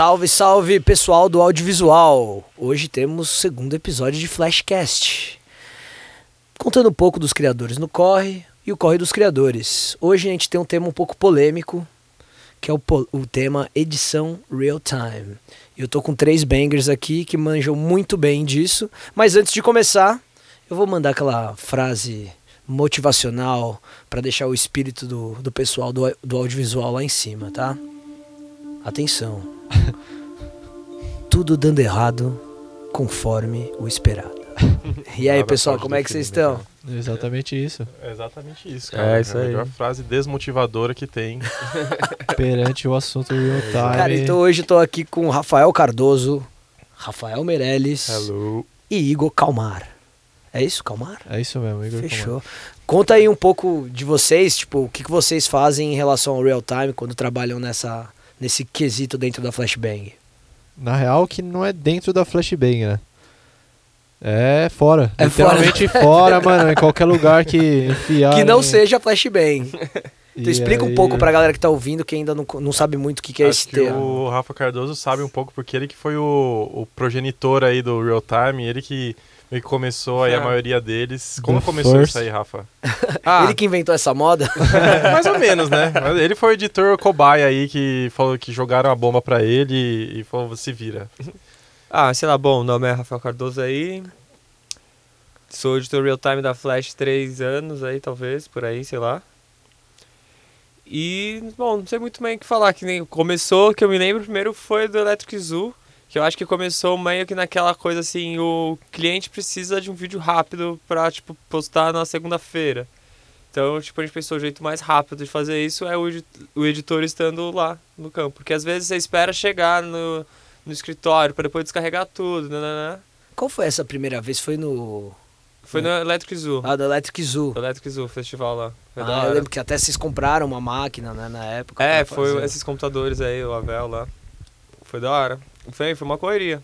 Salve, salve pessoal do audiovisual! Hoje temos o segundo episódio de Flashcast. Contando um pouco dos criadores no Corre e o Corre dos Criadores. Hoje a gente tem um tema um pouco polêmico, que é o, o tema edição real time. Eu tô com três bangers aqui que manjam muito bem disso, mas antes de começar, eu vou mandar aquela frase motivacional para deixar o espírito do, do pessoal do, do audiovisual lá em cima, tá? Atenção. Tudo dando errado conforme o esperado. E aí, pessoal, como é que vocês estão? Exatamente isso. É exatamente isso, É, cara. isso a aí. melhor frase desmotivadora que tem. Perante o assunto real time. Cara, então hoje eu tô aqui com Rafael Cardoso, Rafael Meirelles Hello. e Igor Calmar. É isso, Calmar? É isso mesmo, Igor. Fechou. Conta aí um pouco de vocês, tipo, o que, que vocês fazem em relação ao real time quando trabalham nessa, nesse quesito dentro da Flashbang. Na real, que não é dentro da flashbang, né? É fora. É Literalmente fora, mano. Em qualquer lugar que enfiar. que não né? seja Flashbang. Então explica um aí- pouco pra galera que tá ouvindo, que ainda não, não sabe muito o que, que é Acho esse que termo. o Rafa Cardoso sabe um pouco, porque ele que foi o, o progenitor aí do Real Time, ele que que começou aí a maioria deles. Como The começou first. isso aí, Rafa? Ah, Ele que inventou essa moda? Mais ou menos, né? Ele foi o editor cobaia aí que falou que jogaram a bomba pra ele e, e falou, se vira. ah, sei lá, bom, o nome é Rafael Cardoso aí. Sou editor real time da Flash três anos aí, talvez, por aí, sei lá. E, bom, não sei muito bem o que falar, que nem começou, que eu me lembro primeiro foi do Electric Zoo, que eu acho que começou meio que naquela coisa assim, o cliente precisa de um vídeo rápido pra, tipo, postar na segunda-feira. Então, tipo, a gente pensou o jeito mais rápido de fazer isso é o, o editor estando lá no campo. Porque às vezes você espera chegar no, no escritório para depois descarregar tudo, né, né, né? Qual foi essa primeira vez? Foi no. Foi no Electric Zoo. Ah, do Electric Zoo. No Electric Zoo Festival lá. Foi Ah, eu lembro que até vocês compraram uma máquina né, na época. É, foi fazer. esses computadores aí, o Avel lá. Foi da hora. Foi, foi uma correria.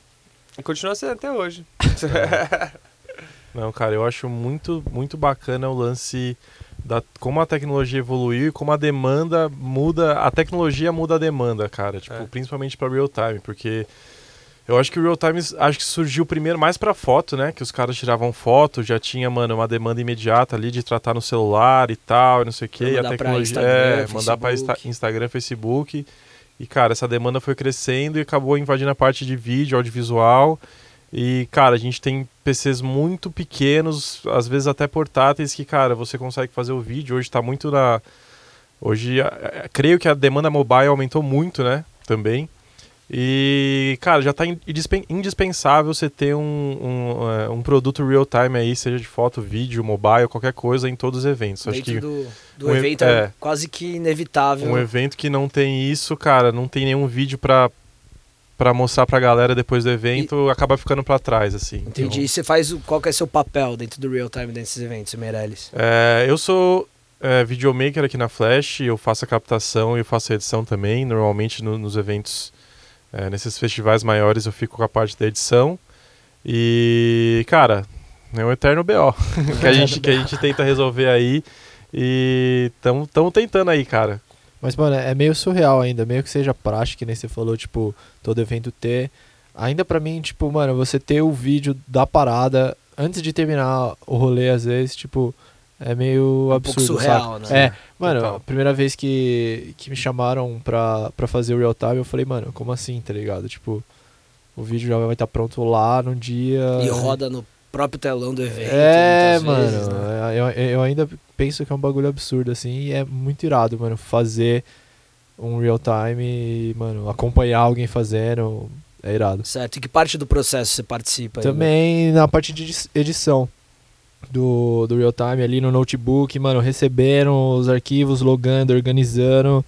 E continua sendo até hoje. Não, cara, eu acho muito, muito bacana o lance da como a tecnologia evoluiu e como a demanda muda, a tecnologia muda a demanda, cara, tipo, É. principalmente para real time, porque eu acho que o real time acho que surgiu primeiro mais para foto, né, que os caras tiravam foto, já tinha, mano, uma demanda imediata ali de tratar no celular e tal, e não sei o quê, e a mandar pra tecnologia Instagram, é, mandar para. Instagram, Facebook. E cara, essa demanda foi crescendo e acabou invadindo a parte de vídeo, audiovisual. E, cara, a gente tem PCs muito pequenos, às vezes até portáteis, que, cara, você consegue fazer o vídeo. Hoje tá muito na. Hoje, creio que a demanda mobile aumentou muito, né? Também. E, cara, já tá indispen- indispensável você ter um, um, é, um produto real time aí, seja de foto, vídeo, mobile, qualquer coisa, em todos os eventos. Acho que do, do um e- evento é, é. quase que inevitável. um evento que não tem isso, cara, não tem nenhum vídeo pra, pra mostrar pra galera depois do evento, acaba ficando pra trás, assim. Entendi. Então, E você faz o, qual que é seu papel dentro do real time desses eventos, Meirelles? é, eu sou é, videomaker aqui na Flash, eu faço a captação e faço a edição também. Normalmente no- nos eventos, é, nesses festivais maiores, eu fico com a parte da edição. E, cara, é um eterno BO que, a gente, que a gente tenta resolver aí. E estamos tentando aí, cara. Mas, mano, é meio surreal ainda. Meio que seja prática, que nem você falou, tipo, todo evento ter. Ainda pra mim, tipo, mano, você ter o vídeo da parada antes de terminar o rolê, às vezes, tipo, é meio um pouco absurdo, surreal, sabe? né? É, mano, Total. a primeira vez que, que me chamaram pra, pra fazer o real time, eu falei, mano, como assim, tá ligado? Tipo, o vídeo já vai estar pronto lá no dia. E roda no próprio telão do evento. É, mano, vezes, né? eu, eu ainda penso que é um bagulho absurdo, assim, e é muito irado, mano, fazer um real time e, mano, acompanhar alguém fazendo, é irado. Certo. E que parte do processo você participa? aí, né? Também na parte de edi- edição do, do real time ali no notebook, mano, recebendo os arquivos, logando, organizando.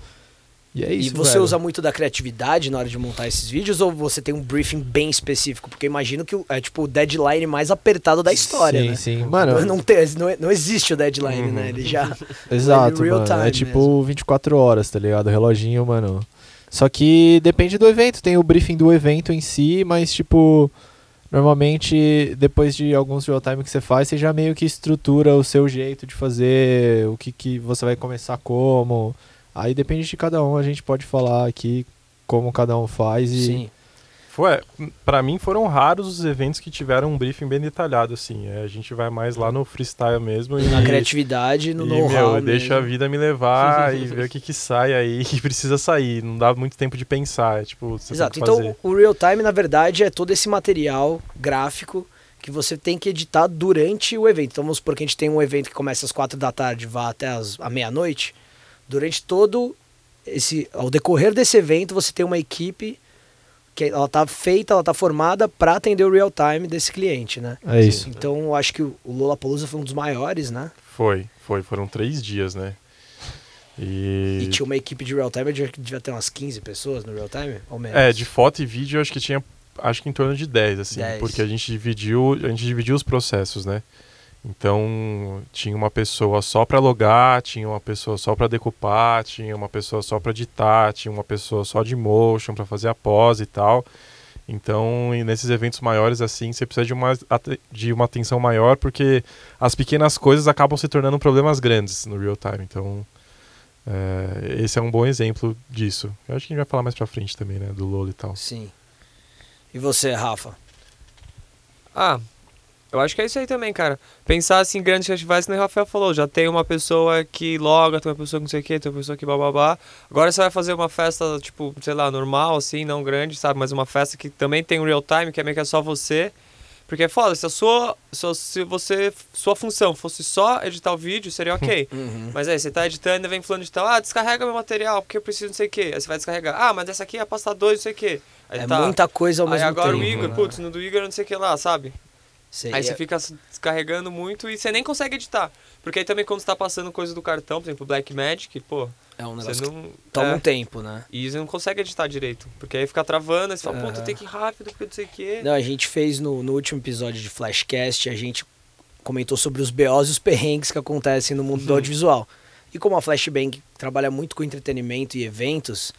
E é E isso, você velho. usa muito da criatividade na hora de montar esses vídeos ou você tem um briefing bem específico? Porque eu imagino que é tipo o deadline mais apertado da história, sim, né? Sim, mano, não, tem, não, não existe o deadline, Uhum. né? Ele já. Exato, real mano. É tipo mesmo. 24 horas, tá ligado? O reloginho, mano. Só que depende do evento, tem o briefing do evento em si, mas tipo, normalmente depois de alguns real time que você faz, você já meio que estrutura o seu jeito de fazer, o que, que você vai começar como. Aí depende de cada um, a gente pode falar aqui como cada um faz e Sim. Foi, para mim foram raros os eventos que tiveram um briefing bem detalhado assim. É, a gente vai mais lá no freestyle mesmo e Na criatividade, no e, know-how. meu, deixa a vida me levar e ver o que que sai aí que precisa sair. Não dá muito tempo de pensar, é tipo, Exato. Então, o real time, na verdade, é todo esse material gráfico que você tem que editar durante o evento. Então, vamos supor que a gente tem um evento que começa às quatro da tarde e vai até as, a meia-noite. Durante todo esse. Ao decorrer desse evento, você tem uma equipe que ela tá feita, ela tá formada para atender o real time desse cliente, né? é isso. Então, eu acho que o Lollapalooza foi um dos maiores, né? Foi, foi, foram três dias, né? E, E tinha uma equipe de real time, devia, devia ter umas 15 pessoas no real time, ou menos. É, de foto e vídeo eu acho que tinha acho que em torno de 10, assim, 10. porque a gente dividiu, a gente dividiu os processos, né? Então, tinha uma pessoa só para logar, tinha uma pessoa só para decupar, tinha uma pessoa só para editar, tinha uma pessoa só de motion para fazer a pose e tal. Então, e nesses eventos maiores assim, você precisa de uma, de uma atenção maior, porque as pequenas coisas acabam se tornando problemas grandes no real time. Então, é, esse é um bom exemplo disso. Eu acho que a gente vai falar mais pra frente também, né, do Lolo e tal. Sim. E você, Rafa? Ah, eu acho que é isso aí também, cara. Pensar assim, grandes festivais, como o Rafael falou, já tem uma pessoa que loga, tem uma pessoa que não sei o que, tem uma pessoa que bababá. Agora você vai fazer uma festa, tipo, sei lá, normal, assim, não grande, sabe? Mas uma festa que também tem um real time, que é meio que é só você. Porque é foda, se a sua, se você, sua função fosse só editar o vídeo, seria ok. Uhum. Mas aí, você tá editando e vem falando de tal, ah, descarrega meu material, porque eu preciso não sei o que. Aí você vai descarregar, ah, mas essa aqui é a pasta 2, não sei o que. Aí É tá. muita coisa ao Aí mesmo agora tempo. o Igor, né? putz, no do Igor não sei o que lá, sabe? Aí é- você fica s- descarregando muito e você nem consegue editar. Porque aí também quando você tá passando coisa do cartão, por exemplo, Black Magic, pô, é um você negócio que não. toma é, um tempo, né? E você não consegue editar direito. Porque aí fica travando, aí você fala, pô, tu Aham. tem que ir rápido, porque não sei o quê. Não, a gente fez no, no último episódio de Flashcast, a gente comentou sobre os BOs e os perrengues que acontecem no mundo do Uhum. audiovisual. E como a Flashbang trabalha muito com entretenimento e eventos,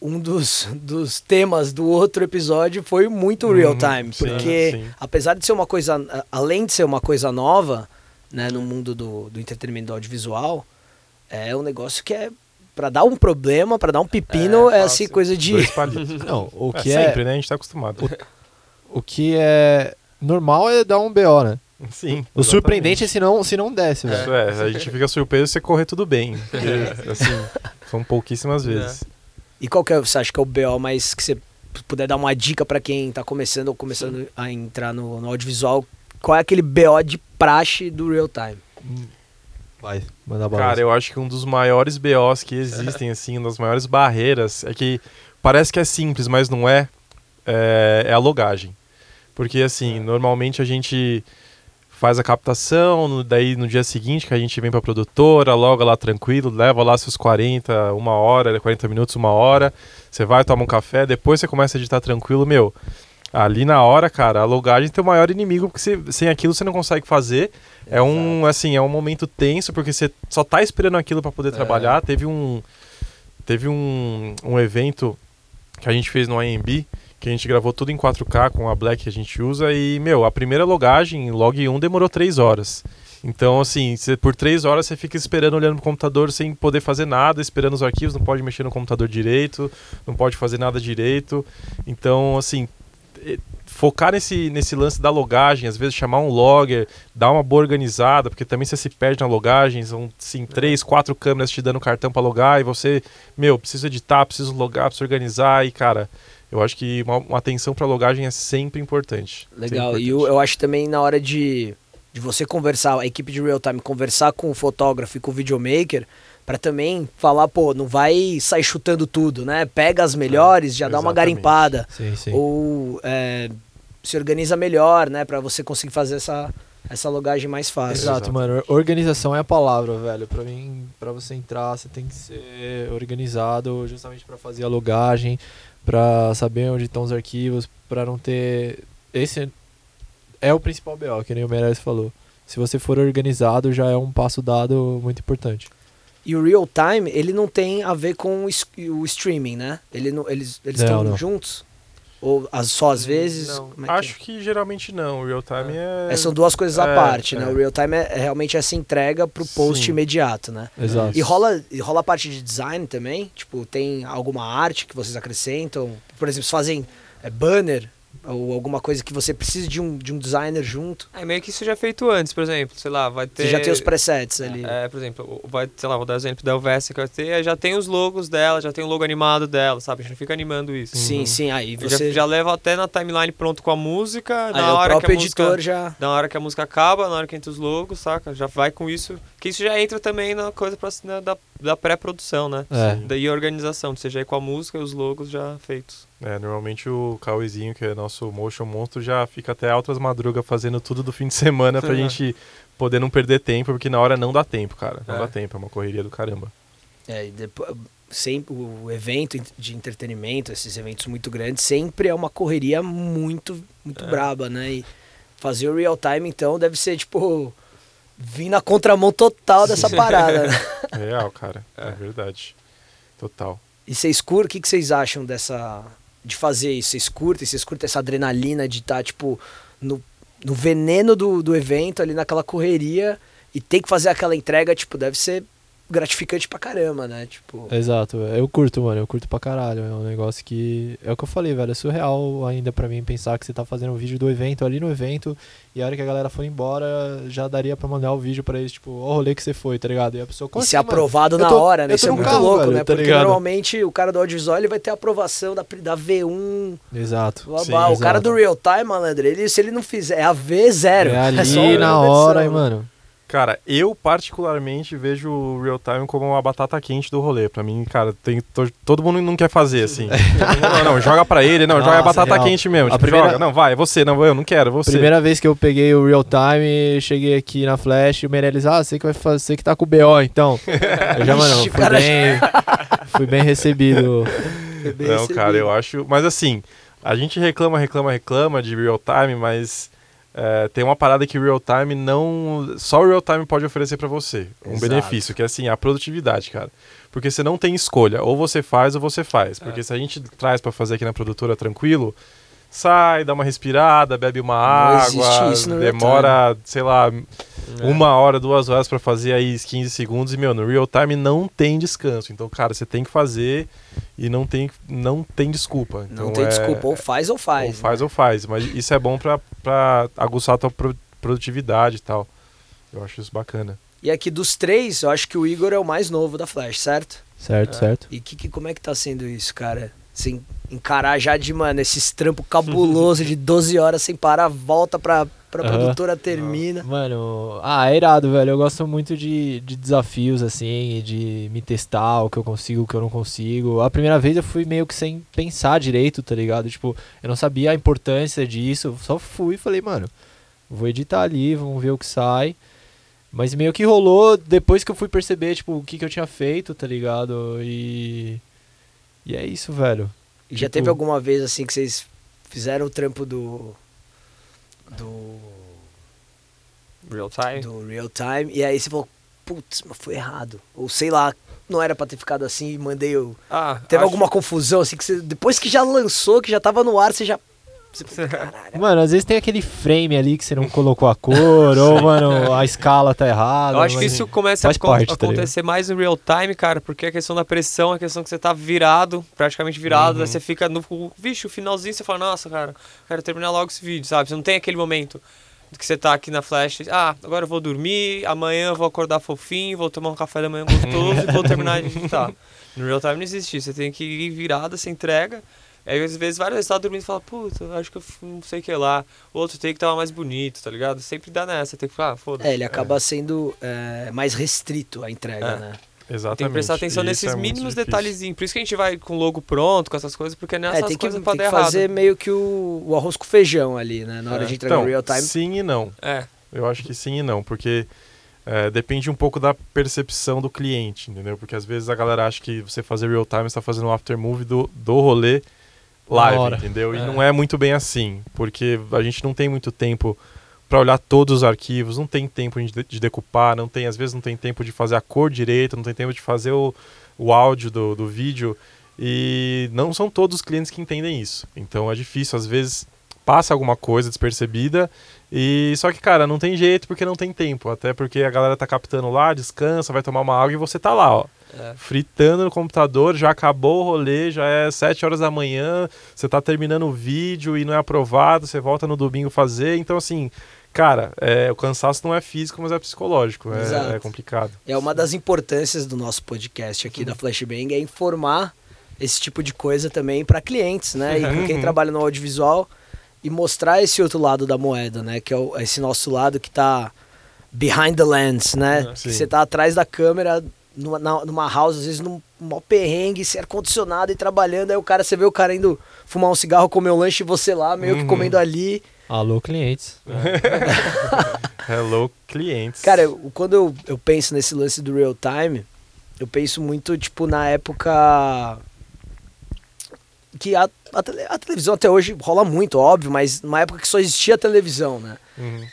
um dos, dos temas do outro episódio foi muito Uhum, real time. sim, Porque sim. apesar de ser uma coisa, além de ser uma coisa nova, né, no mundo do, do entretenimento do audiovisual, é um negócio que é Pra dar um problema, pra dar um pepino, É, é, assim, coisa de. Não, o É, que é, sempre, né? A gente tá acostumado. o que é normal é dar um BO, né? Sim. O surpreendente é se não, se não desce, velho. Isso é, a gente fica surpreso se você correr tudo bem. Porque, assim, são pouquíssimas vezes. E qual que é, você acha que é o BO mais que você puder dar uma dica pra quem tá começando ou começando a entrar no, no audiovisual? Qual é aquele BO de praxe do real time? Vai, manda bala. Cara, eu acho que um dos maiores BOs que existem, assim, uma das maiores barreiras, é que parece que é simples, mas não é, é, é a logagem. Porque, assim, normalmente a gente faz a captação, no- daí no dia seguinte que a gente vem pra produtora, loga lá tranquilo, leva lá seus 40, uma hora, 40 minutos, uma hora, você vai, toma um café, depois você começa a editar tranquilo, meu... Ali na hora, cara, a logagem é teu maior inimigo, porque você- sem aquilo você não consegue fazer. É um, assim, é um momento tenso, porque você só tá esperando aquilo para poder trabalhar. Teve um teve um, um evento que a gente fez no IMB, que a gente gravou tudo em 4K com a Black que a gente usa e, meu, a primeira logagem, log 1 demorou 3 horas. Então, assim, você- por 3 horas você fica esperando olhando pro computador sem poder fazer nada, esperando os arquivos, não pode mexer no computador direito, não pode fazer nada direito. Então, assim, focar nesse, nesse lance da logagem, às vezes chamar um logger, dar uma boa organizada, porque também você se perde na logagem, são sim, três, quatro câmeras te dando cartão para logar e você, meu, preciso editar, preciso logar, preciso organizar e, cara, eu acho que uma, uma atenção para logagem é sempre importante. Legal. Sempre E eu, importante. eu acho também na hora de, de você conversar, a equipe de real time, conversar com o fotógrafo e com o videomaker, pra também falar, pô, não vai sair chutando tudo, né? Pega as melhores, já dá uma exatamente. garimpada. Sim, sim. Ou é, se organiza melhor, né? Pra você conseguir fazer essa, essa logagem mais fácil. Exato, Exato. mano. Organização é a palavra, velho. Pra mim, pra você entrar, você tem que ser organizado justamente pra fazer a logagem, pra saber onde estão os arquivos, pra não ter. Esse é o principal BO, que nem o Meirelles falou. Se você for organizado, já é um passo dado muito importante. E o real time, ele não tem a ver com o streaming, né? Ele não, eles estão juntos. Ou as- só às vezes? Não. Como é que Acho que geralmente não. O real time é. é? É, são duas coisas à É, parte, né? é. O real time é, é realmente essa entrega pro post Sim. imediato, né? Exato. E rola, e rola a parte de design também? Tipo, tem alguma arte que vocês acrescentam? Por exemplo, se fazem é, banner ou alguma coisa que você precisa de um, de um designer junto? É meio que isso já é feito antes, por exemplo, sei lá, vai ter... Você já tem os presets ali. É, por exemplo, vai, sei lá, vou dar o exemplo da UVS que vai ter, aí já tem os logos dela, já tem o logo animado dela, sabe? A gente não fica animando isso. Sim, sim. Aí você. Já, já leva até na timeline pronto com a música, aí na o hora que próprio a editor música... já. Na hora que a música acaba, na hora que entra os logos, saca? Já vai com isso. Que isso já entra também na coisa pra, né, da, da pré-produção, né? É. Daí a organização, já ir com a música e os logos já feitos. É, normalmente o Cauêzinho, que é nosso motion monstro, já fica até altas madrugas fazendo tudo do fim de semana pra Uhum. gente poder não perder tempo, porque na hora não dá tempo, cara. Não É. dá tempo, é uma correria do caramba. É, e depois, sempre o evento de entretenimento, esses eventos muito grandes, sempre é uma correria muito, muito É. braba, né? E fazer o real time, então, deve ser, tipo, vir na contramão total dessa parada, né? É real, cara. É, verdade. Total. E vocês curtem, o que, que vocês acham dessa. de fazer isso? Vocês curtem? Vocês curtem essa adrenalina de estar, tipo, no, no veneno do, do evento, ali naquela correria, e ter que fazer aquela entrega, tipo, deve ser gratificante pra caramba, né? Tipo. Exato, eu curto, mano, eu curto pra caralho. É um negócio que. É o que eu falei, velho. É surreal ainda pra mim pensar que você tá fazendo um vídeo do evento ali no evento e a hora que a galera for embora já daria pra mandar o vídeo pra eles, tipo, ó o rolê que você foi, tá ligado? E a pessoa. E ser assim, mano? aprovado Eu na tô- hora, né? Isso é muito carro, louco, velho, né? tá Porque ligado? normalmente o cara do audiovisual ele vai ter a aprovação da, da V1. Exato. Blá, Sim, blá. o cara exato. do real time, malandro, ele, se ele não fizer, é a V0. É ali só uma na hora, né? mano. Cara, eu particularmente vejo o real time como uma batata quente do rolê. Pra mim, cara, tem, to- todo mundo não quer fazer assim. não, não, joga pra ele, não, joga a Nossa, batata real. quente mesmo. A Tipo, primeira- joga, não, vai, você, não, eu não quero, você. Primeira vez que eu peguei o real time, cheguei aqui na Flash, o Meirelles, ah, você que vai fazer, você que tá com o BO, então. Eu já, mano, fui cara, bem, fui bem recebido. Bem Não, recebido. cara, eu acho. Mas assim, a gente reclama, reclama, reclama de real time, mas é, tem uma parada que real time não. Só o real time pode oferecer pra você. Um Exato. benefício, que é assim, a produtividade, cara. Porque você não tem escolha. Ou você faz ou você faz. Porque se a gente traz pra fazer aqui na produtora tranquilo. Sai, dá uma respirada, bebe uma Não existe água, isso no real demora, sei lá, É. uma hora, duas horas pra fazer aí 15 segundos e, meu, no real time não tem descanso. Então, cara, você tem que fazer e não tem, não tem desculpa. Não Então, tem é- desculpa, ou faz ou faz. Ou faz né? ou faz. Mas isso é bom pra, pra aguçar a tua pro- produtividade e tal. Eu acho isso bacana. E aqui dos três, eu acho que o Igor é o mais novo da Flash, certo? Certo, É. certo. E que, que- como é que tá sendo isso, cara? Sem encarar já de, mano, esses trampos cabuloso de 12 horas sem parar, volta pra, pra Aham. produtora, termina. Mano, ah, é irado, velho. Eu gosto muito de, de desafios, assim, de me testar o que eu consigo, o que eu não consigo. A primeira vez eu fui meio que sem pensar direito, tá ligado? Tipo, eu não sabia a importância disso, só fui e falei, mano, vou editar ali, vamos ver o que sai. Mas meio que rolou depois que eu fui perceber, tipo, o que, que eu tinha feito, tá ligado? E. E é isso, velho. E já Tipo- teve alguma vez assim que vocês fizeram o trampo do. do. Real time. do real time, e aí você falou, putz, mas foi errado. Ou sei lá, não era pra ter ficado assim e mandei o. Ah, Teve acho- alguma confusão, assim, que você. Depois que já lançou, que já tava no ar, você já. Você caralho. Mano, às vezes tem aquele frame ali que você não colocou a cor, ou, mano, a escala tá errada. Eu acho que isso começa a parte, tá acontecer mais no real time, cara, porque a questão da pressão, a questão que você tá virado, praticamente virado, Uhum. daí você fica no. Vixe, o finalzinho você fala, nossa, cara, quero terminar logo esse vídeo, sabe? Você não tem aquele momento que você tá aqui na flash, ah, agora eu vou dormir, amanhã eu vou acordar fofinho, vou tomar um café da manhã gostoso e vou terminar de editar. No real time não existe isso, você tem que ir virado, você entrega. Aí às vezes várias vezes você tá dormindo e fala, puta, acho que eu não sei o que lá. Outro tem que tava mais bonito, tá ligado? Sempre dá nessa, tem que falar, ah, foda-se. É, ele acaba sendo é, mais restrito a entrega, É. né? Exatamente. Tem que prestar atenção E isso nesses é mínimos detalhezinhos. Por isso que a gente vai com o logo pronto, com essas coisas, porque nessas É, tem que, coisas tem podem que dar fazer errado. meio que o, o arroz com feijão ali, né? Na hora É. de entregar Então, o real time. sim e não. É, Eu acho que sim e não, porque é, depende um pouco da percepção do cliente, entendeu? Porque às vezes a galera acha que você fazer real time está fazendo um aftermovie do, do rolê live, entendeu? E É. não é muito bem assim, porque a gente não tem muito tempo para olhar todos os arquivos, não tem tempo de, de decupar, não tem, às vezes não tem tempo de fazer a cor direito, não tem tempo de fazer o, o áudio do, do vídeo. E não são todos os clientes que entendem isso. Então é difícil, às vezes passa alguma coisa despercebida. E só que, cara, não tem jeito porque não tem tempo. Até porque a galera tá captando lá, descansa, vai tomar uma água e você tá lá, ó. É. Fritando no computador, já acabou o rolê, já é 7 horas da manhã, você tá terminando o vídeo e não é aprovado, você volta no domingo fazer. Então, assim, cara, é, o cansaço não é físico, mas é psicológico. É, é complicado. É uma das importâncias do nosso podcast aqui da Flashbang é informar esse tipo de coisa também para clientes, né? E quem Uhum. trabalha no audiovisual e mostrar esse outro lado da moeda, né? Que é o- esse nosso lado que tá behind the lens, né? Uhum. que você tá atrás da câmera numa, na- numa house, às vezes num mó perrengue, sem ar-condicionado e trabalhando, aí o cara, você vê o cara indo fumar um cigarro, comer um lanche e você lá, meio que Uhum. comendo ali. Alô, clientes. Hello, clientes. Cara, eu- quando eu, eu penso nesse lance do real time, eu penso muito, tipo, na época que a, a, a televisão até hoje rola muito, óbvio, mas numa época que só existia a televisão, né? Uhum.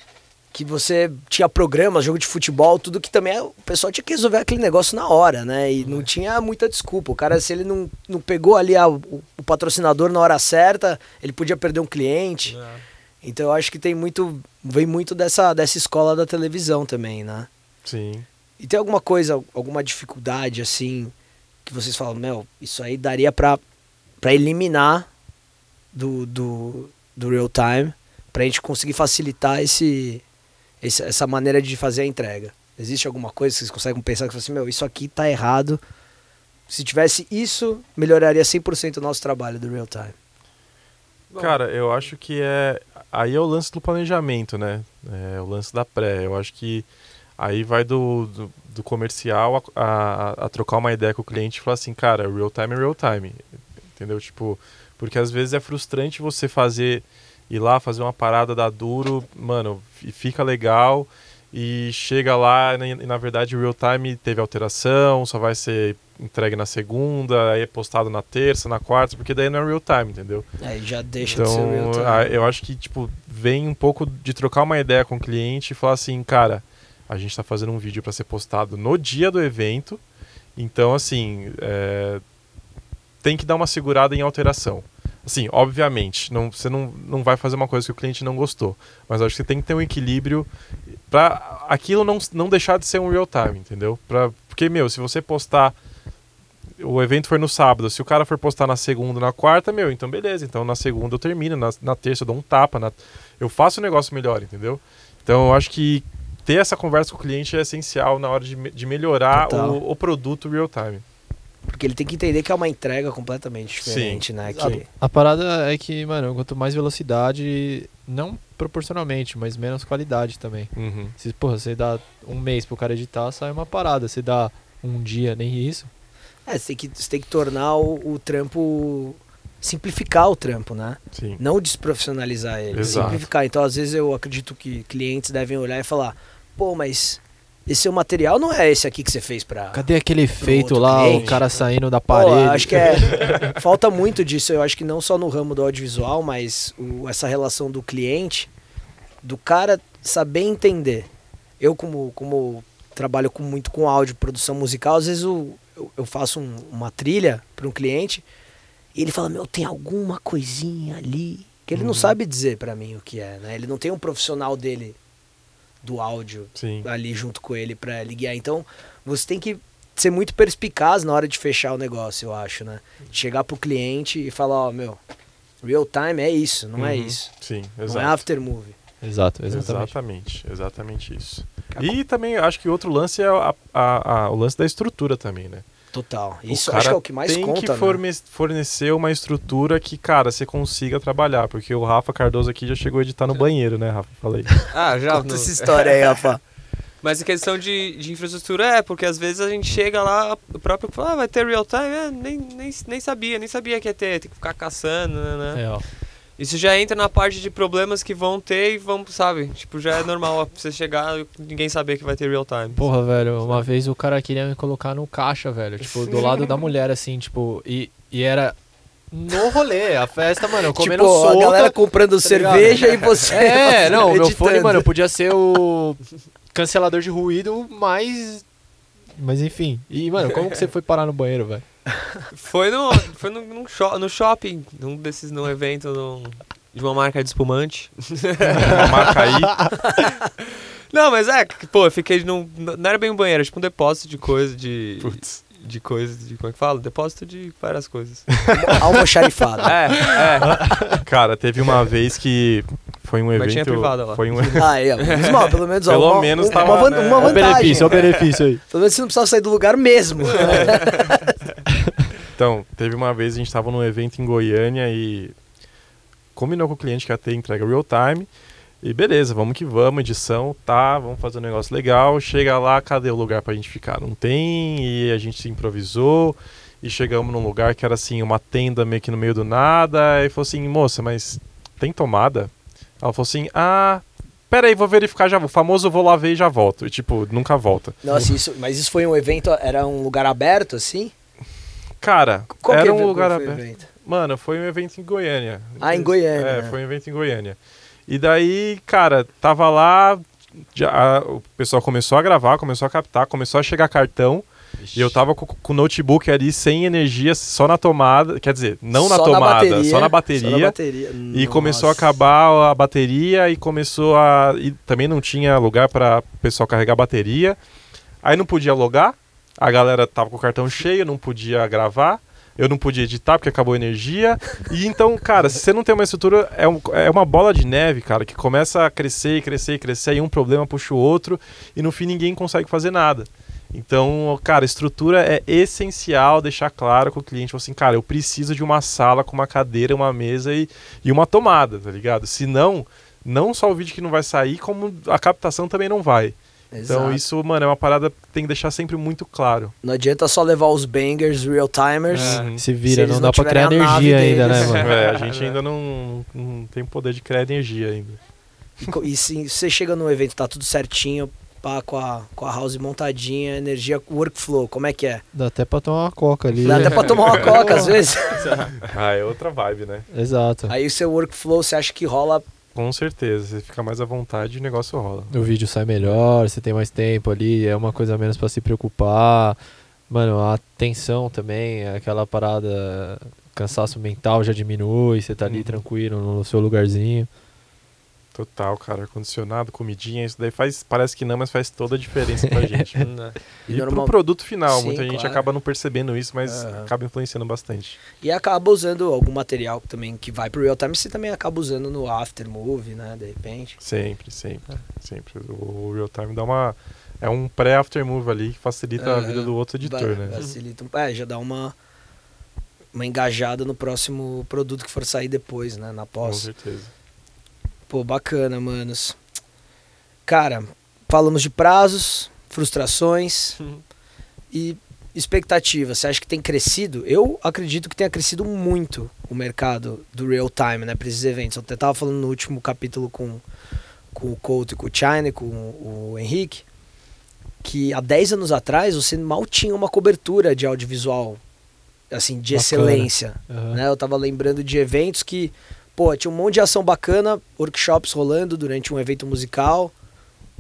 Que você tinha programas, jogo de futebol, tudo que também é- o pessoal tinha que resolver aquele negócio na hora, né? E não tinha muita desculpa. O cara, se ele não, não pegou ali a- o, o patrocinador na hora certa, ele podia perder um cliente. Então eu acho que tem muito. Vem muito dessa, dessa escola da televisão também, né? Sim. E tem alguma coisa, alguma dificuldade assim, que vocês falam, meu, isso aí daria pra, pra eliminar do, do, do real time, pra gente conseguir facilitar esse, esse- essa maneira de fazer a entrega? Existe alguma coisa que vocês conseguem pensar que você assim, meu, isso aqui tá errado. Se tivesse isso, melhoraria 100% o nosso trabalho do real time. Cara, eu acho que é. Aí é o lance do planejamento, né? É o lance da pré. Eu acho que aí vai do, do, do comercial a, a, a trocar uma ideia com o cliente e falar assim, cara, real time é real time. Entendeu? Tipo, porque às vezes é frustrante você fazer, ir lá fazer uma parada da duro, mano, e fica legal. E chega lá e, na verdade o real time teve alteração, só vai ser entregue na segunda, aí é postado na terça, na quarta, porque daí não é real time, entendeu? Aí já deixa de ser real Então, time. a- eu acho que, tipo, vem um pouco de trocar uma ideia com o cliente e falar assim, cara, a gente tá fazendo um vídeo para ser postado no dia do evento, então, assim, é, tem que dar uma segurada em alteração. Assim, obviamente, não, você não, não vai fazer uma coisa que o cliente não gostou, mas acho que você tem que ter um equilíbrio para aquilo não, não deixar de ser um real time, entendeu? Pra, porque, meu, se você postar o evento foi no sábado. Se o cara for postar na segunda, na quarta, meu, então beleza. Então na segunda eu termino, na, na terça eu dou um tapa, na- eu faço o negócio melhor, entendeu? Então eu acho que ter essa conversa com o cliente é essencial na hora de, de melhorar o, o produto real time. Porque ele tem que entender que é uma entrega completamente diferente, né? Que... A parada é que, mano, quanto mais velocidade, não proporcionalmente, mas menos qualidade também. Uhum. Se, porra, você dá um mês pro cara editar, sai uma parada. Você dá um dia, nem isso. É, você tem que, você tem que tornar o, o trampo. simplificar o trampo, né? Sim. Não desprofissionalizar ele. Exato. Simplificar. Então, às vezes, eu acredito que clientes devem olhar e falar: pô, mas esse seu material não é esse aqui que você fez pra. Cadê aquele efeito lá, cliente, o cara saindo da Pô, parede? acho que é. falta muito disso. Eu acho que não só no ramo do audiovisual, mas o- essa relação do cliente, do cara saber entender. Eu, como, como trabalho com, muito com áudio, produção musical, às vezes o- eu, eu faço um- uma trilha para um cliente e ele fala: Meu, tem alguma coisinha ali que ele não Uhum. sabe dizer para mim o que é. Né? Ele não tem um profissional dele do áudio Sim. ali junto com ele para ele guiar. Então, você tem que ser muito perspicaz na hora de fechar o negócio, eu acho, né? Chegar pro cliente e falar, ó, meu, real time é isso, não é Uhum. isso. Sim, Não é exato. after movie. Exato, exatamente. Exatamente, exatamente isso. E também acho que outro lance é a- a- a- o lance da estrutura também, né? Total. O Isso cara acho que é o que mais tem conta, que né? fornecer uma estrutura que, cara, você consiga trabalhar. Porque o Rafa Cardoso aqui já chegou a editar no banheiro, né, Rafa? Falei. Ah, já. Conta no- essa história aí, Rafa. Mas a questão de, de infraestrutura é, porque às vezes a gente chega lá, o próprio fala, ah, vai ter real time? É, nem, nem, nem sabia, nem sabia que ia ter, tem que ficar caçando, né? Real. Isso já entra na parte de problemas que vão ter e vão, sabe? Tipo, já é normal você chegar e ninguém saber que vai ter real time. Porra, velho, uma vez o cara queria me colocar no caixa, velho. Tipo, do lado da mulher, assim, tipo, e, e era no rolê, a festa, mano, eu comendo tipo, solta. a galera comprando tá ligado? cerveja e você. É, não, meu editando. fone, mano, podia ser o cancelador de ruído, mas. Mas enfim. E, mano, como que você foi parar no banheiro, velho? Foi no, foi no, num sho- no shopping, num desses, num evento num- de uma marca de espumante. Uma marca aí. Não, mas é, pô, eu fiquei num. Não era bem um banheiro, era tipo um depósito de coisa, de. Putz. De coisa, de. Como é que fala? Depósito de várias coisas. Almoxarifado. É, é. Cara, teve uma vez que foi um Mas evento. tinha privada lá. Foi um Ah, é, menos mal, pelo menos ó, Pelo uma, menos uma, tava, uma né? uma o vantagem. benefício, olha o benefício aí. Pelo menos você não precisava sair do lugar mesmo. Então, teve uma vez a gente tava num evento em Goiânia e combinou com o cliente que ia ter entrega real time. E beleza, vamos que vamos, edição, tá, vamos fazer um negócio legal. Chega lá, cadê o lugar pra gente ficar? Não tem, e a gente se improvisou. E chegamos num lugar que era assim, uma tenda meio que no meio do nada. E falou assim, moça, mas tem tomada? Ela falou assim, ah, peraí, vou verificar já. O famoso vou lá ver e já volto. E tipo, nunca volta. Nossa, isso, mas isso foi um evento, era um lugar aberto, assim? Cara, Qual era é um lugar aberto. evento? Mano, foi um evento em Goiânia. Ah, em Goiânia, É, né? foi um evento em Goiânia. E daí, cara, tava lá, já, a- o pessoal começou a gravar, começou a captar, começou a chegar cartão. E eu tava com, o notebook ali sem energia, só na tomada. Quer dizer, não na Só tomada, bateria, só na bateria. Só na bateria. E começou a Nossa. acabar a bateria e começou a. E também não tinha lugar para o pessoal carregar a bateria. Aí não podia logar, a galera tava com o cartão cheio, não podia gravar. Eu não podia editar porque acabou a energia. E então, cara, se você não tem uma estrutura, é, um- é uma bola de neve, cara, que começa a crescer, e crescer, e crescer, e um problema puxa o outro, e no fim ninguém consegue fazer nada. Então, cara, estrutura é essencial deixar claro com o cliente, assim, cara, eu preciso de uma sala com uma cadeira, uma mesa e, e uma tomada, tá ligado? Senão, não só o vídeo que não vai sair, como a captação também não vai. Então isso, mano, é uma parada que tem que deixar sempre muito claro. Não adianta só levar os bangers, real timers. Uhum. Se Se vira, eles não não dá pra criar energia ainda, né, mano? É, a gente ainda não, não tem poder de criar energia ainda. E, e se você chega no evento, tá tudo certinho, pá, com a, com a house montadinha, energia, workflow, como é que é? Dá até pra tomar uma coca ali. Dá até pra tomar uma coca às vezes. Ah, é outra vibe, né? Exato. Aí o seu workflow, você acha que rola Com certeza. Você fica mais à vontade e o negócio rola. O vídeo sai melhor, você tem mais tempo ali, é uma coisa a menos pra se preocupar. Mano, a tensão também, aquela parada, cansaço mental já diminui, você tá ali Uhum. tranquilo no seu lugarzinho. Total, cara. Ar-condicionado, comidinha, isso daí faz. Parece que não, mas faz toda a diferença pra gente. Né? E, E pro normal- produto final, Sim, muita gente claro. acaba não percebendo isso, mas Aham. acaba influenciando bastante. E acaba usando algum material também que vai pro real time, você também acaba usando no after movie, né? De repente. Sempre, sempre, sempre. O real time dá uma. É um pré-after move ali que facilita a Aham. vida do outro editor, Va- né? Facilita. um- É, já dá uma, uma engajada no próximo produto que for sair depois, né? Na Com pós. certeza. Pô, bacana, manos. Cara, falamos de prazos, frustrações e expectativas. Você acha que tem crescido? Eu acredito que tenha crescido muito o mercado do real time, né, para esses eventos. Eu até tava falando no último capítulo com, com o Couto e com o China, com o Henrique, que há 10 anos atrás você mal tinha uma cobertura de audiovisual assim, de Bacana. excelência. Aham. Né? Eu tava lembrando de eventos que, pô, tinha um monte de ação bacana, workshops rolando durante um evento musical,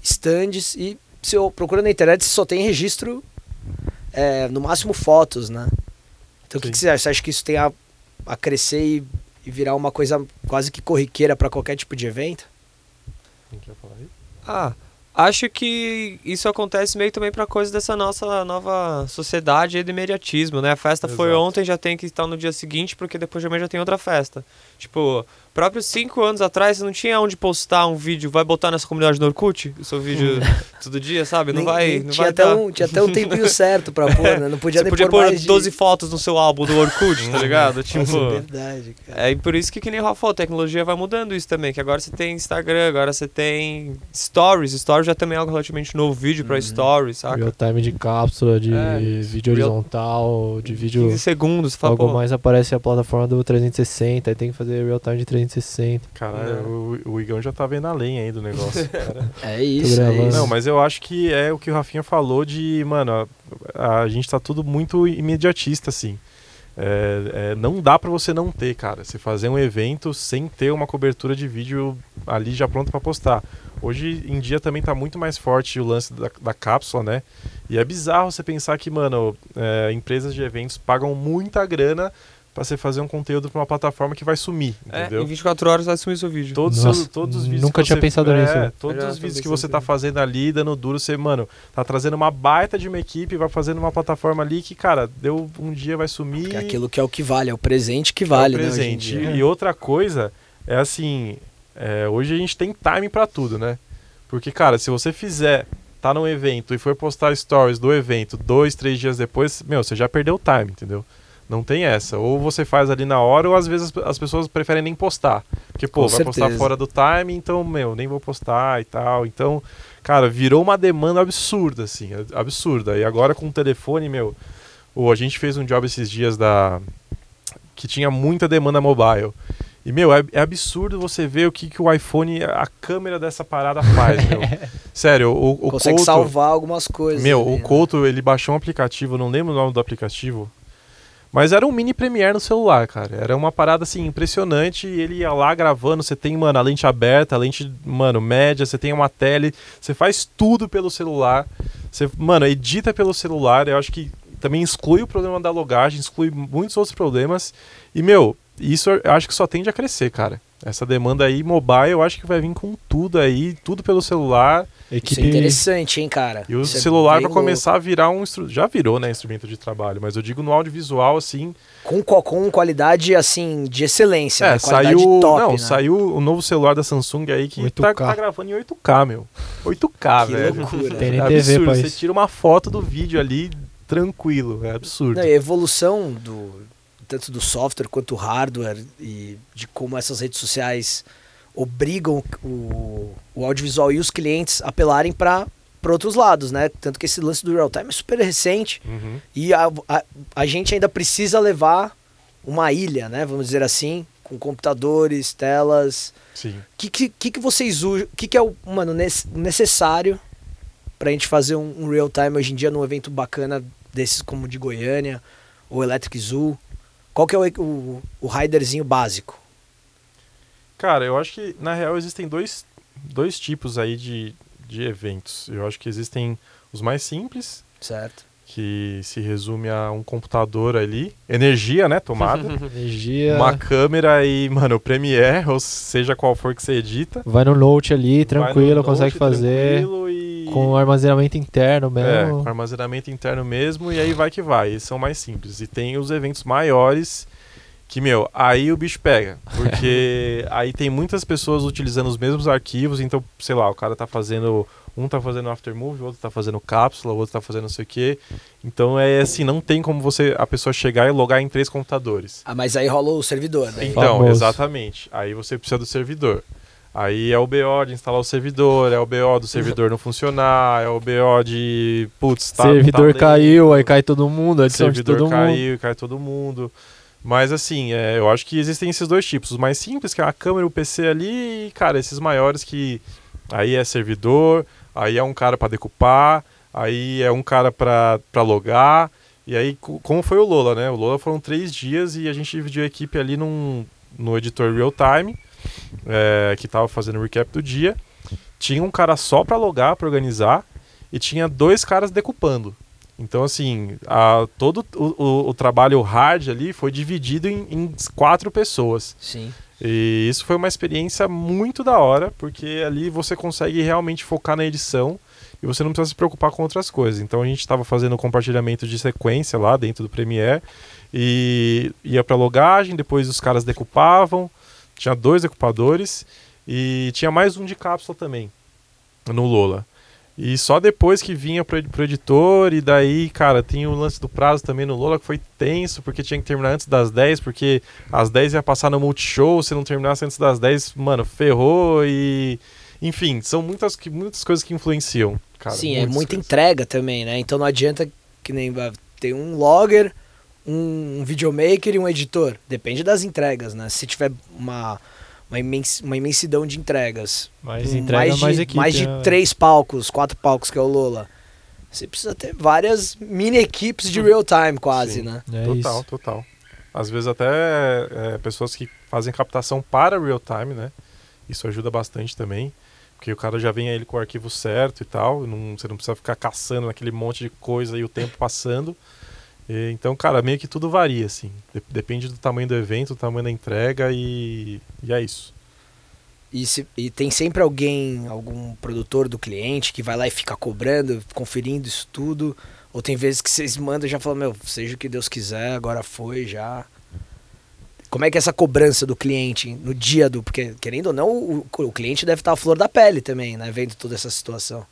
stands, e se eu procuro na internet, você só tem registro, é, no máximo fotos, né? Então o que, que você acha? Você acha que isso tem a, a crescer e, e virar uma coisa quase que corriqueira para qualquer tipo de evento? Quem quer falar aí? Ah, acho que isso acontece meio também pra coisa dessa nossa nova sociedade do imediatismo, né? A festa foi Exato. ontem, já tem que estar no dia seguinte, porque depois de amanhã já tem outra festa. Tipo, próprios cinco anos atrás, você não tinha onde postar um vídeo, vai botar nessa comunidade no Orkut, o seu vídeo todo dia, sabe? Não Nem- vai, nem não tinha, vai até dar. um, tinha até um tempinho certo pra pôr, né? Não podia Você nem podia pôr pôr mais de- 12 fotos no seu álbum do Orkut, tá ligado? Tipo, Nossa, é verdade, cara. é e por isso que, que nem o Rafa a tecnologia vai mudando isso também. Que agora você tem Instagram, agora você tem Stories. Stories já também é algo relativamente novo, vídeo pra Uhum. Stories, saca? Real time de cápsula, de É, vídeo real- horizontal, de vídeo. 15 segundos, fala, Logo pô, mais aparece a plataforma do 360, aí tem que fazer real time de 360. Caralho, o, o Igão já tá vendo a lenha aí do negócio. cara. É isso, é isso. Não, mas eu acho que é o que o Rafinha falou de, mano, a, a gente tá tudo muito imediatista, assim. É, é, não dá pra você não ter, cara. Você fazer um evento sem ter uma cobertura de vídeo ali já pronto pra postar. Hoje em dia também tá muito mais forte o lance da, da cápsula, né? E é bizarro você pensar que, mano, é, empresas de eventos pagam muita grana pra você fazer um conteúdo pra uma plataforma que vai sumir, É, entendeu? em 24 horas vai sumir seu vídeo. Todos, Nossa, seus- todos os vídeos nunca tinha você- pensado é, nisso. Todos Já os vídeos que você tá fazendo ali, dando duro, você, mano, tá trazendo uma baita de uma equipe, vai fazendo uma plataforma ali que, cara, deu um dia vai sumir. Que é aquilo que é o que vale, é o presente que é o vale, né? presente. dia. E outra coisa é assim, é, hoje a gente tem time pra tudo, né? Porque, cara, se você fizer, tá num evento e for postar stories do evento dois, três dias depois, meu, você já perdeu o time, entendeu? Não tem essa. Ou você faz ali na hora, ou às vezes as, as pessoas preferem nem postar. Porque, pô, Com vai postar certeza. fora do time, então, meu, nem vou postar e tal. Então, cara, virou uma demanda absurda, assim, absurda. E agora com o telefone, meu, o, a gente fez um job esses dias da. que tinha muita demanda mobile. E, meu, é, é absurdo você ver o que, que o iPhone, a câmera dessa parada faz, meu. Sério, o, o Consegue Couto- salvar algumas coisas. meu, ali, o né? Couto, ele baixou um aplicativo, não lembro o nome do aplicativo, mas era um mini Premiere no celular, cara. Era uma parada, assim, impressionante. Ele ia lá gravando, você tem, mano, a lente aberta, a lente, mano, média, você tem uma tele, você faz tudo pelo celular. Você, mano, edita pelo celular. Eu acho que também exclui o problema da logagem, exclui muitos outros problemas. E, meu, isso eu acho que só tende a crescer, cara. Essa demanda aí, mobile, eu acho que vai vir com tudo aí, tudo pelo celular. Isso Equipe... é interessante, hein, cara? E o Isso é celular bem vai começar a virar um instrumento. Já virou, né? Instrumento de trabalho, mas eu digo no audiovisual, assim. louco. Com, co- com qualidade, assim, de excelência. é, né? Saiu. top, não, né? saiu o novo celular da Samsung aí que 8K. tá, tá gravando em 8K, meu. 8K, Que velho. loucura. Tem É absurdo. Você isso. tira uma foto do vídeo ali tranquilo. É absurdo. Não, a evolução do tanto do software quanto do hardware e de como essas redes sociais obrigam o, o audiovisual e os clientes a apelarem para outros lados, né? Tanto que esse lance do real time é super recente Uhum. e a, a, a gente ainda precisa levar uma ilha, né? Vamos dizer assim, com computadores, telas. Sim. O que, que, que, vocês usam? O que, que é o mano, nece- necessário pra gente fazer um, um real time hoje em dia num evento bacana desses como o de Goiânia ou Electric Zoo? Qual que é o, o, o riderzinho básico? Cara, eu acho que na real existem dois, dois tipos aí de, de eventos. Eu acho que existem os mais simples, Certo? que se resume a um computador ali, energia, né, tomada. Energia. Uma câmera e, mano, o Premiere, ou seja qual for que você edita. Vai no Note ali, vai no tranquilo, Note, consegue fazer. tranquilo e... Com armazenamento interno É, mesmo. com armazenamento interno mesmo, e aí vai que vai. São mais simples. E tem os eventos maiores que, meu, aí o bicho pega. Porque aí tem muitas pessoas utilizando os mesmos arquivos, então, sei lá, o cara tá fazendo. Um tá fazendo aftermovie, o outro tá fazendo cápsula, o outro tá fazendo não sei o quê. Então é assim, não tem como você a pessoa chegar e logar em três computadores. Ah, mas aí rola o servidor, né? Então, Famoso. exatamente. Aí você precisa do servidor. Aí é o BO de instalar o servidor, é o BO do servidor não funcionar, é o BO de. Putz, tá. servidor tá caiu, aí cai todo mundo, de servidor todo mundo. caiu, cai todo mundo. Mas assim, é, eu acho que existem esses dois tipos. Os mais simples, que é a câmera e o PC ali, e, cara, esses maiores que aí é servidor, aí é um cara para decupar, aí é um cara para logar. E aí, co- como foi o Lola, né? O Lola foram três dias e a gente dividiu a equipe ali num, no editor real time, é, que tava fazendo o recap do dia. Tinha um cara só para logar, para organizar, e tinha dois caras decupando. Então, assim, a- todo o, o- o trabalho hard ali foi dividido em, em quatro pessoas. Sim. E isso foi uma experiência muito da hora, porque ali você consegue realmente focar na edição e você não precisa se preocupar com outras coisas. Então a gente estava fazendo compartilhamento de sequência lá dentro do Premiere e ia para logagem, depois os caras decupavam, tinha dois decupadores e tinha mais um de cápsula também no Lola. E só depois que vinha pro, pro editor, e daí, cara, tem o lance do prazo também no Lola que foi tenso, porque tinha que terminar antes das 10, porque às 10 ia passar no Multishow, se não terminasse antes das 10, mano, ferrou e. Enfim, são muitas, muitas coisas que influenciam, cara. Sim, é muita coisas. entrega também, né? Então não adianta que nem ter um logger, um, um videomaker e um editor. Depende das entregas, né? Se tiver uma, uma, imens- uma imensidão de entregas, Mais com entrega, mais mais, de, equipe. mais de né? três palcos, quatro palcos que é o Lola. Você precisa ter várias mini equipes de real time quase, Sim. né? É Total, isso. total. Às vezes até é, pessoas que fazem captação para real time, né? Isso ajuda bastante também. Porque o cara já vem aí com o arquivo certo e tal. Não, você não precisa ficar caçando aquele monte de coisa e o tempo passando. E, então, cara, meio que tudo varia, assim. De- depende do tamanho do evento, do tamanho da entrega e, e é isso. E, se- e tem sempre alguém, algum produtor do cliente que vai lá e fica cobrando, conferindo isso tudo. Ou tem vezes que vocês mandam e já falam, meu, seja o que Deus quiser, agora foi, já. Como é que é essa cobrança do cliente no dia do. Porque, querendo ou não, o, o cliente deve estar à flor da pele também, né? Vendo toda essa situação.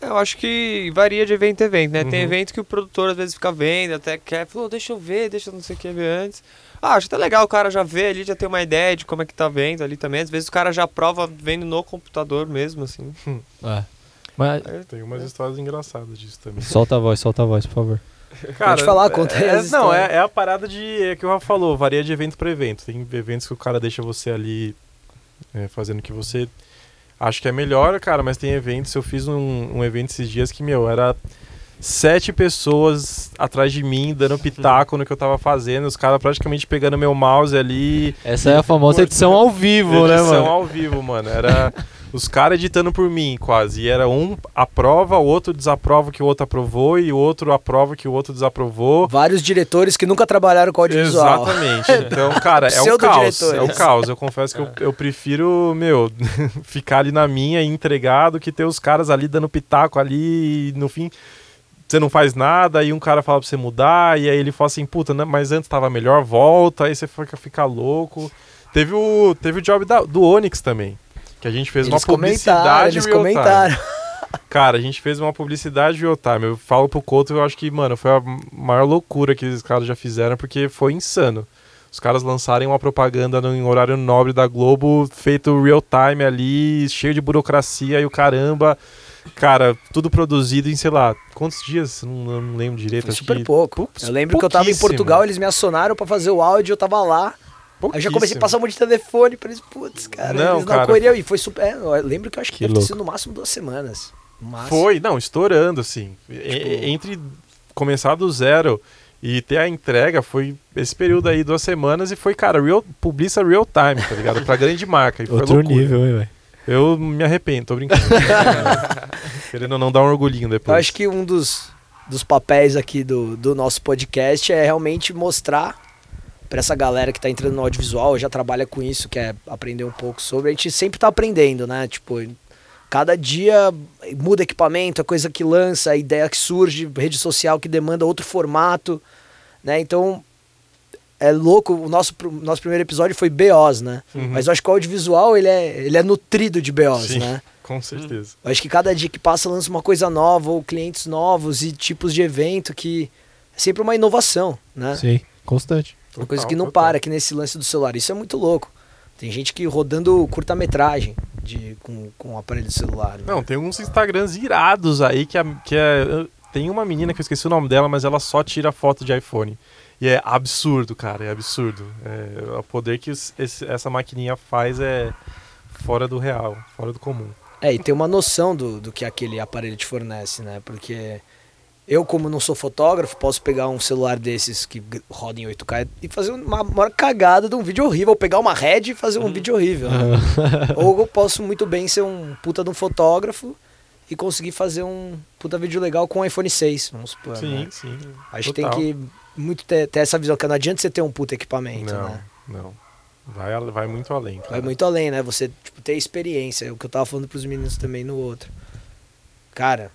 Eu acho que varia de evento a evento, né? Tem Uhum. evento que o produtor às vezes fica vendo, até quer, falou, deixa eu ver, deixa eu não sei o que ver antes. Ah, acho até legal o cara já vê ali, já tem uma ideia de como é que tá vendo ali também. Às vezes o cara já prova vendo no computador mesmo, assim. É. Mas Tem umas histórias engraçadas disso também. solta a voz, solta a voz, por favor. Pode falar, conta é, as Não, é, é a parada de. É que o Rafa falou, varia de evento para evento. Tem eventos que o cara deixa você ali é, fazendo o que você acha que é melhor, cara, mas tem eventos. Eu fiz um, um evento esses dias que, meu, era sete pessoas atrás de mim, dando pitaco no que eu tava fazendo, os caras praticamente pegando meu mouse ali. Essa é a famosa edição ao vivo, né, edição mano? ao vivo, mano. Era os caras editando por mim, quase. E era um aprova, o outro desaprova que o outro aprovou, e o outro aprova que o outro desaprovou. Vários diretores que nunca trabalharam com audiovisual. Exatamente. Então, cara, é o caos. É o caos. Eu confesso que eu, eu prefiro, meu, ficar ali na minha e entregar do que ter os caras ali dando pitaco ali e no fim você não faz nada, aí um cara fala pra você mudar, e aí ele fala assim, puta, né, mas antes tava melhor, volta, aí você fica, fica louco. Teve o, teve o job da- do Onix também, que a gente fez Eles uma publicidade eles real time. comentaram. Cara, a gente fez uma publicidade real time. Eu falo pro Couto, eu acho que, mano, foi a maior loucura que esses caras já fizeram, porque foi insano. Os caras lançarem uma propaganda no, em horário nobre da Globo, feito real time ali, cheio de burocracia e o caramba. Cara, tudo produzido em, sei lá, quantos dias? Não, não lembro direito. Foi super pouco. Eu lembro que eu tava em. Portugal, eles me acionaram pra fazer o áudio, eu tava lá. Aí eu já comecei a passar um monte de telefone pra eles, putz, cara, Não, eles não cara. corriam. E foi super. é, eu lembro que eu acho que, Que deve ter sido no máximo duas semanas. Máximo. Foi, não, estourando, assim. Tipo- e- Entre começar do zero e ter a entrega, foi esse período aí, duas semanas, e foi, cara, real, publiça real time, tá ligado? Pra grande marca. E foi Outro loucura. nível, hein, velho. Eu me arrependo, tô brincando. Querendo não dar um orgulhinho Eu depois. acho que um dos, dos papéis aqui do, do nosso podcast é realmente mostrar pra essa galera que tá entrando no audiovisual, já trabalha com isso, quer aprender um pouco sobre. A gente sempre tá aprendendo, né? Tipo, cada dia muda equipamento, a coisa que lança, a ideia que surge, rede social que demanda outro formato, né? Então, é louco, o nosso, nosso primeiro episódio foi BOs, né? Uhum. Mas eu acho que o audiovisual, ele é, ele é nutrido de BOs, Sim. né? Com certeza. Eu acho que cada dia que passa lança uma coisa nova, ou clientes novos e tipos de evento que é sempre uma inovação, né? Sim, constante. Uma coisa Total, que não total. para aqui nesse lance do celular. Isso é muito louco. Tem gente que rodando curta-metragem de, com, com o aparelho de celular. né? Não, tem uns Instagrams irados aí que, a- que é. Tem uma menina que eu esqueci o nome dela, mas ela só tira foto de iPhone. E é absurdo, cara, é absurdo. É, o poder que os- esse- essa maquininha faz é fora do real, fora do comum. É, e tem uma noção do, do que aquele aparelho te fornece, né? Porque eu, como não sou fotógrafo, posso pegar um celular desses que roda em 8K e fazer uma maior cagada de um vídeo horrível. Ou pegar uma Red e fazer um vídeo horrível. né? Ou eu posso muito bem ser um puta de um fotógrafo e conseguir fazer um puta vídeo legal com o iPhone 6, vamos supor. Sim, né? sim. Acho total. que tem que muito ter, ter essa visão, que não adianta você ter um puta equipamento, Não, né? não. Vai, vai muito além. Cara. Vai muito além, né? Você tipo, ter experiência. É o que eu tava falando pros meninos também no outro. Cara,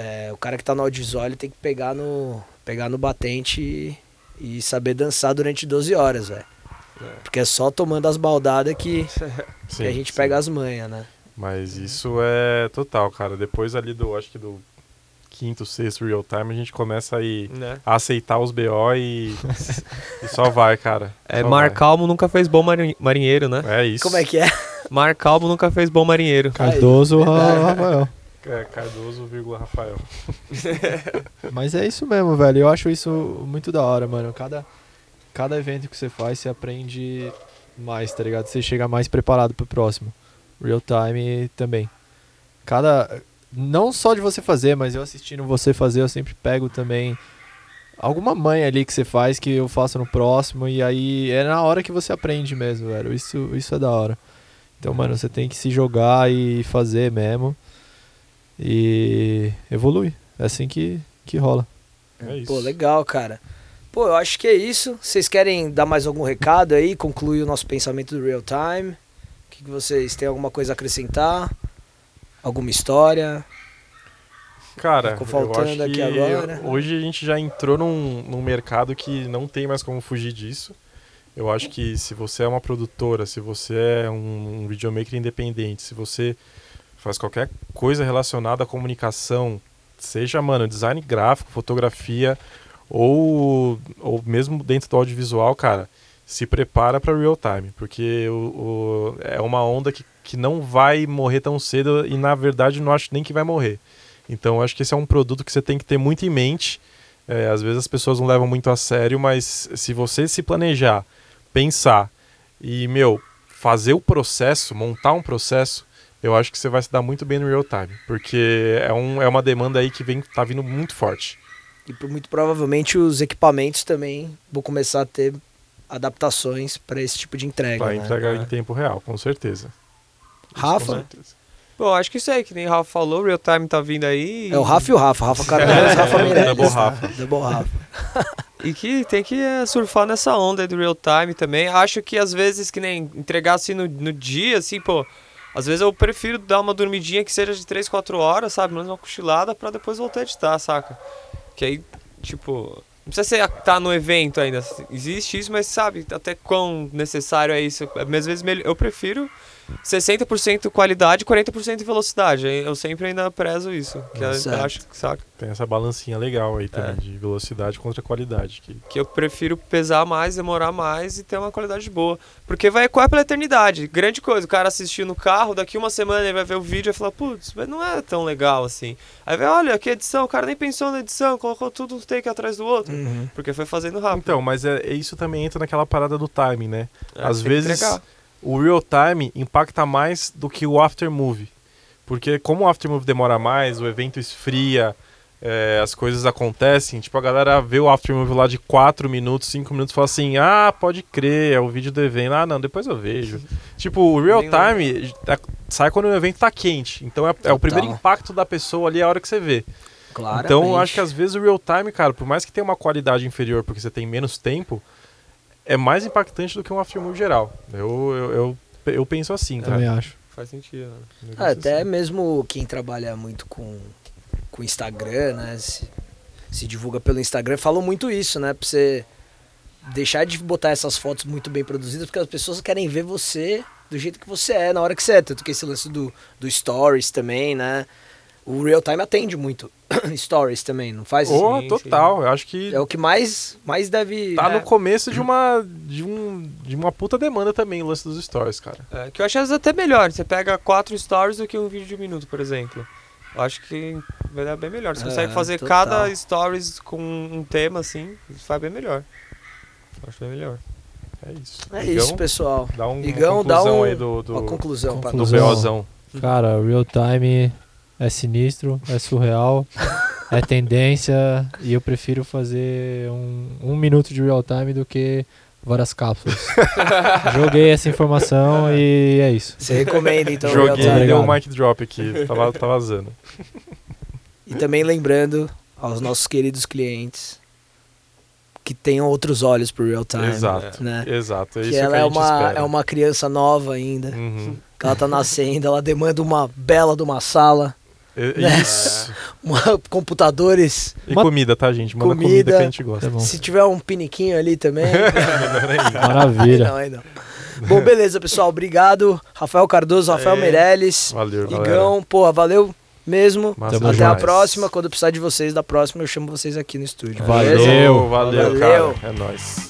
é, o cara que tá no audiovisual ele tem que pegar no, pegar no batente e, e saber dançar durante 12 horas, velho. Porque é só tomando as baldadas que, que Sim, a gente sim. pega as manhas, né? Mas isso é total, cara. Depois ali do, acho que do quinto, sexto real time, a gente começa a, ir, Né? a aceitar os BO e, e só vai, cara. É, Só Mar vai. Calmo nunca fez bom mari- marinheiro, né? É isso. Como é que é? Mar Calmo nunca fez bom marinheiro. Cardoso, Verdade. Rafael. É, Cardoso, vírgula, Rafael. Mas é isso mesmo, velho. Eu acho isso muito da hora, mano. Cada, cada evento que você faz, você aprende mais, tá ligado? Você chega mais preparado pro próximo. Real time também. Cada. Não só de você fazer, mas eu assistindo você fazer, eu sempre pego também alguma manha ali que você faz que eu faço no próximo e aí é na hora que você aprende mesmo, velho. Isso, isso é da hora. Então, mano, você tem que se jogar e fazer mesmo e evoluir. É assim que, que rola. É isso. Pô, legal, cara. Pô, eu acho que é isso. Vocês querem dar mais algum recado aí? Concluir o nosso pensamento do real time? O que, que vocês têm alguma coisa a acrescentar? Alguma história? Cara, Ficou eu faltando acho aqui que agora. hoje a gente já entrou num, num mercado que não tem mais como fugir disso. Eu acho que se você é uma produtora, se você é um, um videomaker independente, se você faz qualquer coisa relacionada à comunicação, seja, mano, design gráfico, fotografia ou, ou mesmo dentro do audiovisual, cara, se prepara para real time, porque o, o- é uma onda que, que não vai morrer tão cedo e na verdade não acho nem que vai morrer. Então acho que esse é um produto que você tem que ter muito em mente. É, às vezes as pessoas não levam muito a sério, mas se você se planejar, pensar e, meu, fazer o processo, montar um processo, eu acho que você vai se dar muito bem no real time. Porque é, um, é uma demanda aí que vem, tá vindo muito forte. E muito provavelmente os equipamentos também vão começar a ter adaptações para esse tipo de entrega. Vai né? entregar É. em tempo real, com certeza. Isso, com Rafa? certeza. Bom, acho que isso aí, que nem o Rafa falou, Real Time tá vindo aí. É o Rafa e o Rafa. Rafa Cardoso É, e Rafa é o Meirelles. Double? Rafa. Double Rafa. E que tem que é, surfar nessa onda aí do real time também. Acho que às vezes, que nem entregar assim no, no dia, assim, pô. Às vezes eu prefiro dar uma dormidinha que seja de 3, 4 horas, sabe? Menos uma cochilada pra depois voltar a editar, saca? Que aí, tipo. Não precisa ser tá no evento ainda. Existe isso, mas sabe até quão necessário é isso. Às vezes eu prefiro 60% qualidade e 40% velocidade. Eu sempre ainda prezo isso. Que eu Certo. acho, saca? Tem essa balancinha legal aí também, É. de velocidade contra qualidade. Que que eu prefiro pesar mais, demorar mais e ter uma qualidade boa. Porque vai ecoar pela eternidade. Grande coisa, o cara assistiu no carro, daqui uma semana ele vai ver o vídeo e vai falar, putz, mas não é tão legal assim. Aí vai, olha, que edição, o cara nem pensou na edição, colocou tudo um take atrás do outro. Uhum. Porque foi fazendo rápido. Então, mas é, é isso também entra naquela parada do timing, né? É, às vezes entregar. O real time impacta mais do que o after movie. Porque como o after movie demora mais, o evento esfria, é, as coisas acontecem, tipo, a galera vê o after movie lá de 4 minutos, 5 minutos e fala assim, ah, pode crer, é o vídeo do evento. Ah, não, depois eu vejo. tipo, o real time é- sai quando o evento tá quente. Então é, é o primeiro impacto da pessoa ali a hora que você vê. Claramente. Então, eu acho que às vezes o real time, cara, por mais que tenha uma qualidade inferior porque você tem menos tempo, é mais impactante do que um aftermovie geral. Eu, eu, eu, eu penso assim, Também cara. acho. Faz sentido. né? Ah, até assim. mesmo quem trabalha muito com, com Instagram, né? Se, se divulga pelo Instagram, falam muito isso, né? Pra você deixar de botar essas fotos muito bem produzidas, porque as pessoas querem ver você do jeito que você é, na hora que você é. Tanto que esse lance do, do Stories também, né? O Real Time atende muito Stories também, não faz? Oh, Sim, total. Eu acho que É o que mais, mais deve... tá é. no começo de uma, de, um, de uma puta demanda também o lance dos stories, cara. É, que eu acho às vezes até melhor. Você pega quatro stories do que um vídeo de um minuto, por exemplo. Eu acho que vai dar bem melhor. Você É, consegue fazer total. cada stories com um tema assim, isso faz bem melhor. Eu acho bem melhor. É isso. É Igão, isso, pessoal. Dá um, Igão, uma dá conclusão um- aí do, do, Uma conclusão pra do. Conclusão. BOzão. Cara, real time é sinistro, é surreal, é tendência e eu prefiro fazer um, um minuto de real time do que várias cápsulas. Joguei essa informação e é isso. Você recomenda, então, o Real Joguei Time. e deu um mic drop aqui. Tava, tá vazando. E também lembrando aos nossos queridos clientes que tenham outros olhos pro real time. Exato. Né? Exato. É isso Que que ela a é uma, espera. é uma criança nova ainda. Uhum. Que ela tá nascendo, ela demanda uma bela de uma sala, É- Né? Isso. computadores. E Uma- comida, tá, gente? Manda comida, Comida. que a gente gosta. Tá. Se tiver um piniquinho ali também. aí Maravilha. não, aí não. Bom, beleza, pessoal. Obrigado. Rafael Cardoso, Rafael É. Meirelles, Valeu, galera. Igão. Porra, valeu mesmo. Até a junto. próxima. Quando precisar de vocês da próxima, eu chamo vocês aqui no estúdio. Valeu. beleza? Valeu, Valeu. cara. É nóis.